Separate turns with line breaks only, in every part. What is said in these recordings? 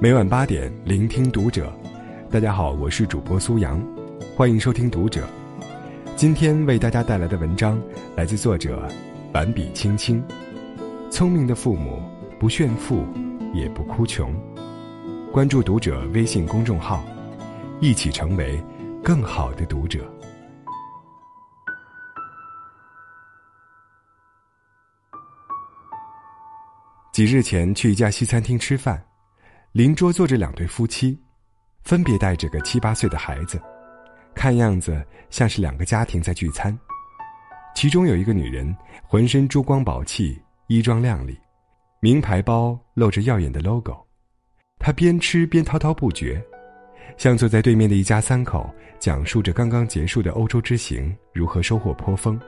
每晚八点，聆听读者。大家好，我是主播苏阳，欢迎收听读者。今天为大家带来的文章来自作者板笔青青。聪明的父母不炫富，也不哭穷。关注读者微信公众号，一起成为更好的读者。几日前去一家西餐厅吃饭。邻桌坐着两对夫妻，分别带着个七八岁的孩子，看样子像是两个家庭在聚餐。其中有一个女人，浑身珠光宝气，衣装靓丽，名牌包露着耀眼的 logo。她边吃边滔滔不绝，向坐在对面的一家三口讲述着刚刚结束的欧洲之行如何收获颇丰，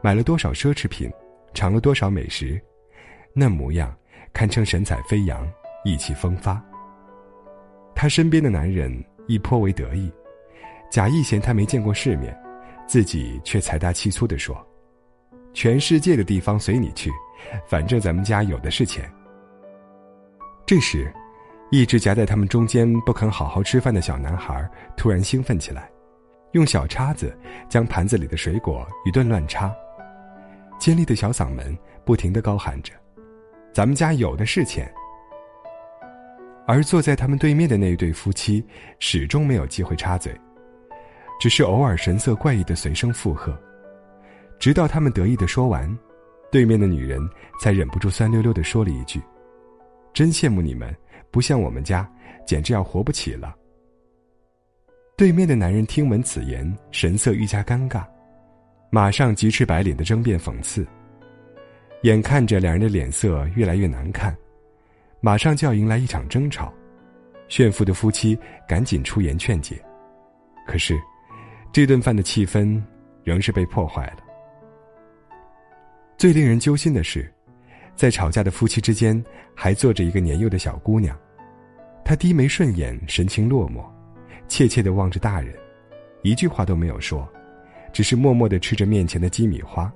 买了多少奢侈品，尝了多少美食，那模样堪称神采飞扬。意气风发。他身边的男人亦颇为得意，假意嫌他没见过世面，自己却财大气粗地说：“全世界的地方随你去，反正咱们家有的是钱。”这时，一直夹在他们中间不肯好好吃饭的小男孩突然兴奋起来，用小叉子将盘子里的水果一顿乱插，尖利的小嗓门不停的高喊着：“咱们家有的是钱。”而坐在他们对面的那一对夫妻，始终没有机会插嘴，只是偶尔神色怪异的随声附和，直到他们得意的说完，对面的女人才忍不住酸溜溜的说了一句：“真羡慕你们，不像我们家，简直要活不起了。”对面的男人听闻此言，神色愈加尴尬，马上急赤白脸的争辩讽刺。眼看着两人的脸色越来越难看。马上就要迎来一场争吵，炫富的夫妻赶紧出言劝解，可是，这顿饭的气氛仍是被破坏了。最令人揪心的是，在吵架的夫妻之间还坐着一个年幼的小姑娘，她低眉顺眼，神情落寞，怯怯地望着大人，一句话都没有说，只是默默地吃着面前的鸡米花。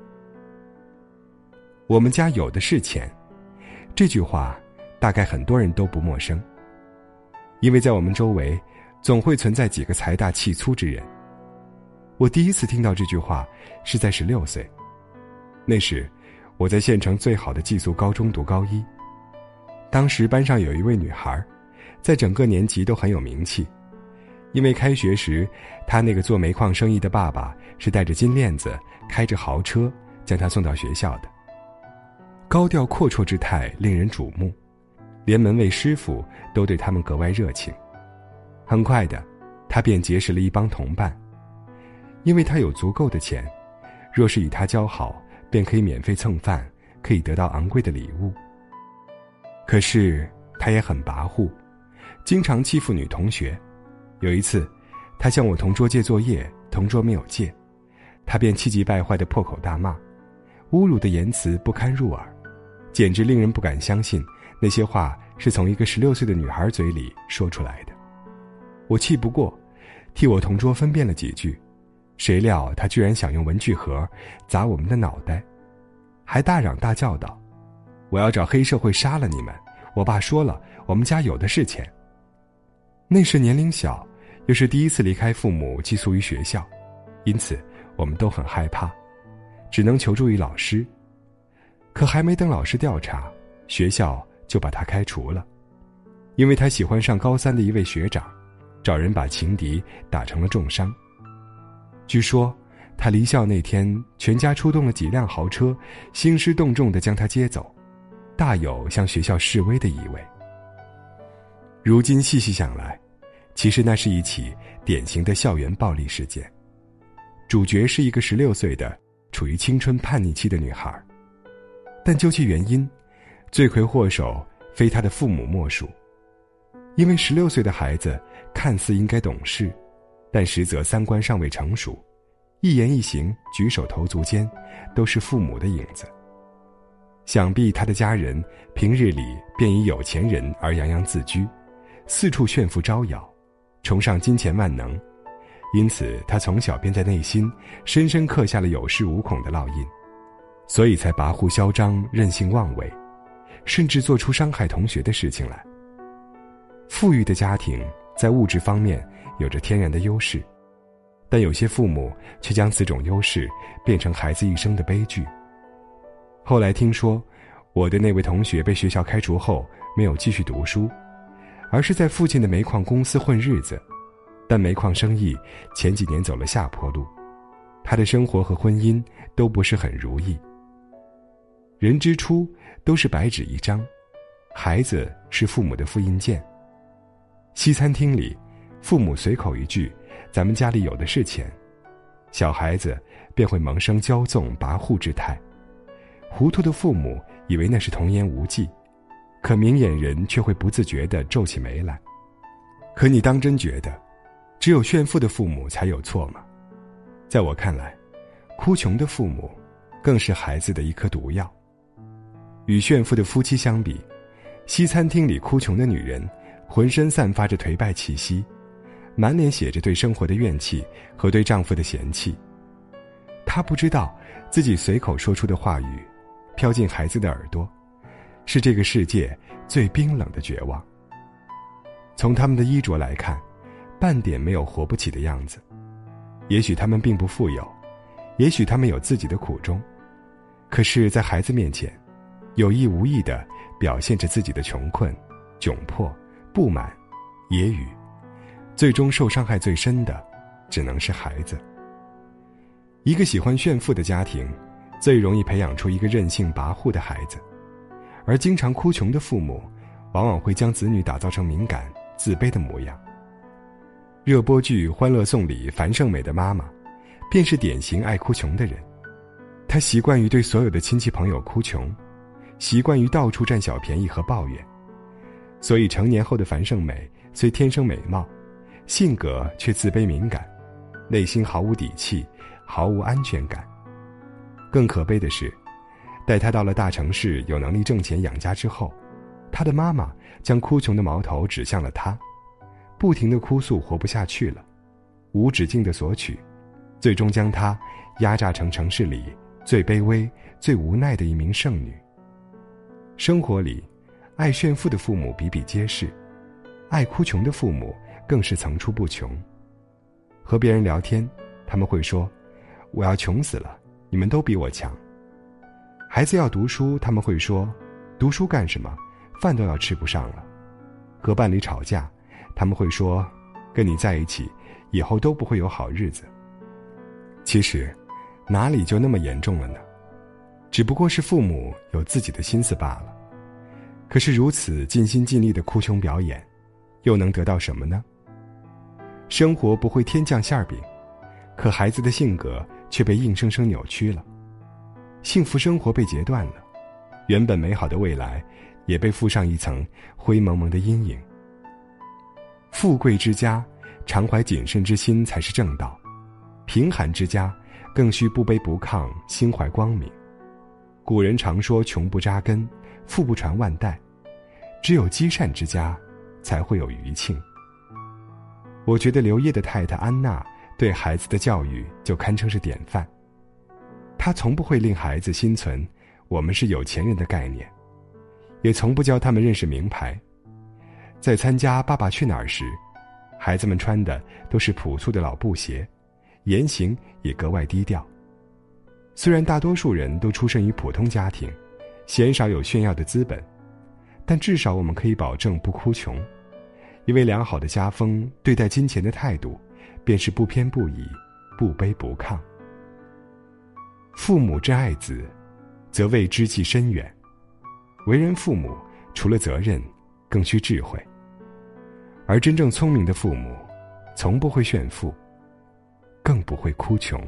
我们家有的是钱，这句话。大概很多人都不陌生，因为在我们周围，总会存在几个财大气粗之人。我第一次听到这句话是在十六岁，那时我在县城最好的寄宿高中读高一。当时班上有一位女孩，在整个年级都很有名气，因为开学时，她那个做煤矿生意的爸爸是带着金链子，开着豪车将她送到学校的，高调阔绰之态令人瞩目。连门卫师傅都对他们格外热情。很快的，他便结识了一帮同伴，因为他有足够的钱，若是与他交好，便可以免费蹭饭，可以得到昂贵的礼物。可是他也很跋扈，经常欺负女同学。有一次，他向我同桌借作业，同桌没有借，他便气急败坏的破口大骂，侮辱的言辞不堪入耳，简直令人不敢相信。那些话是从一个十六岁的女孩嘴里说出来的，我气不过，替我同桌分辨了几句，谁料他居然想用文具盒砸我们的脑袋，还大嚷大叫道：“我要找黑社会杀了你们！我爸说了，我们家有的是钱。”那时年龄小，又是第一次离开父母寄宿于学校，因此我们都很害怕，只能求助于老师。可还没等老师调查，学校。就把他开除了，因为他喜欢上高三的一位学长，找人把情敌打成了重伤。据说他离校那天，全家出动了几辆豪车，兴师动众的将他接走，大有向学校示威的意味。如今细细想来，其实那是一起典型的校园暴力事件，主角是一个十六岁的处于青春叛逆期的女孩，但究其原因。罪魁祸首非他的父母莫属，因为十六岁的孩子看似应该懂事，但实则三观尚未成熟，一言一行、举手投足间，都是父母的影子。想必他的家人平日里便以有钱人而洋洋自居，四处炫富招摇，崇尚金钱万能，因此他从小便在内心深深刻下了有恃无恐的烙印，所以才跋扈嚣张、任性妄为。甚至做出伤害同学的事情来。富裕的家庭在物质方面有着天然的优势，但有些父母却将此种优势变成孩子一生的悲剧。后来听说，我的那位同学被学校开除后，没有继续读书，而是在附近的煤矿公司混日子，但煤矿生意前几年走了下坡路，他的生活和婚姻都不是很如意。人之初都是白纸一张，孩子是父母的复印件。西餐厅里，父母随口一句：“咱们家里有的是钱”，小孩子便会萌生骄纵跋扈之态。糊涂的父母以为那是童言无忌，可明眼人却会不自觉地皱起眉来。可你当真觉得，只有炫富的父母才有错吗？在我看来，哭穷的父母，更是孩子的一颗毒药。与炫富的夫妻相比，西餐厅里哭穷的女人，浑身散发着颓败气息，满脸写着对生活的怨气和对丈夫的嫌弃。她不知道，自己随口说出的话语。飘进孩子的耳朵，是这个世界最冰冷的绝望。从他们的衣着来看，半点没有活不起的样子。也许他们并不富有，也许他们有自己的苦衷，可是，在孩子面前，有意无意的表现着自己的穷困、窘迫、不满、揶揄，最终受伤害最深的，只能是孩子。一个喜欢炫富的家庭。最容易培养出一个任性跋扈的孩子，而经常哭穷的父母，往往会将子女打造成敏感、自卑的模样。热播剧《欢乐颂》里，樊胜美的妈妈，便是典型爱哭穷的人。她习惯于对所有的亲戚朋友哭穷，习惯于到处占小便宜和抱怨，所以成年后的樊胜美虽天生美貌，性格却自卑敏感，内心毫无底气，毫无安全感。更可悲的是，待他到了大城市，有能力挣钱养家之后，他的妈妈将哭穷的矛头指向了他，不停的哭诉活不下去了，无止境的索取，最终将他压榨成城市里最卑微、最无奈的一名剩女。生活里，爱炫富的父母比比皆是，爱哭穷的父母更是层出不穷。和别人聊天，他们会说：“我要穷死了。”你们都比我强。孩子要读书，他们会说：“读书干什么？饭都要吃不上了。”和伴侣吵架，他们会说：“跟你在一起，以后都不会有好日子。”其实，哪里就那么严重了呢？只不过是父母有自己的心思罢了。可是如此尽心尽力的哭穷表演，又能得到什么呢？生活不会天降馅饼，可孩子的性格。却被硬生生扭曲了，幸福生活被截断了，原本美好的未来也被附上一层灰蒙蒙的阴影。富贵之家，常怀谨慎之心才是正道；贫寒之家，更需不卑不亢，心怀光明。古人常说“穷不扎根，富不传万代”，只有积善之家，才会有余庆。我觉得刘烨的太太安娜。对孩子的教育就堪称是典范。他从不会令孩子心存“我们是有钱人的”概念，也从不教他们认识名牌。在参加《爸爸去哪儿》时，孩子们穿的都是朴素的老布鞋，言行也格外低调。虽然大多数人都出身于普通家庭，鲜少有炫耀的资本，但至少我们可以保证不哭穷，因为良好的家风对待金钱的态度。便是不偏不倚，不卑不亢。父母之爱子，则为之计深远。为人父母，除了责任，更需智慧。而真正聪明的父母，从不会炫富，更不会哭穷。